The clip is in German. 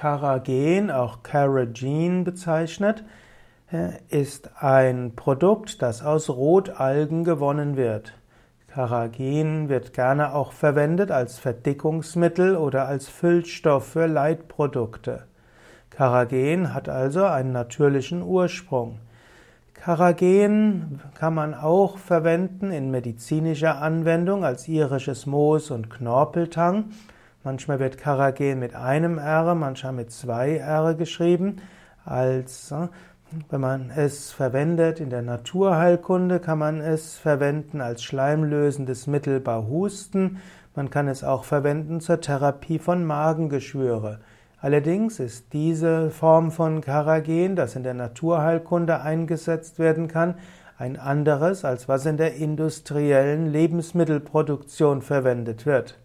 Carragen, auch Carrageen bezeichnet, äh, ist ein Produkt, das aus Rotalgen gewonnen wird. Carrageen wird gerne auch verwendet als Verdickungsmittel oder als Füllstoff für Leitprodukte. Carrageen hat also einen natürlichen Ursprung. Carrageen kann man auch verwenden in medizinischer Anwendung als irisches Moos und Knorpeltang. Manchmal wird Carrageen mit einem R, manchmal mit zwei R geschrieben. Als, äh, wenn man es verwendet in der Naturheilkunde, kann man es verwenden als schleimlösendes Mittel bei Husten. Man kann es auch verwenden zur Therapie von Magengeschwüre. Allerdings ist diese Form von Carrageen, das in der Naturheilkunde eingesetzt werden kann, ein anderes, als was in der industriellen Lebensmittelproduktion verwendet wird.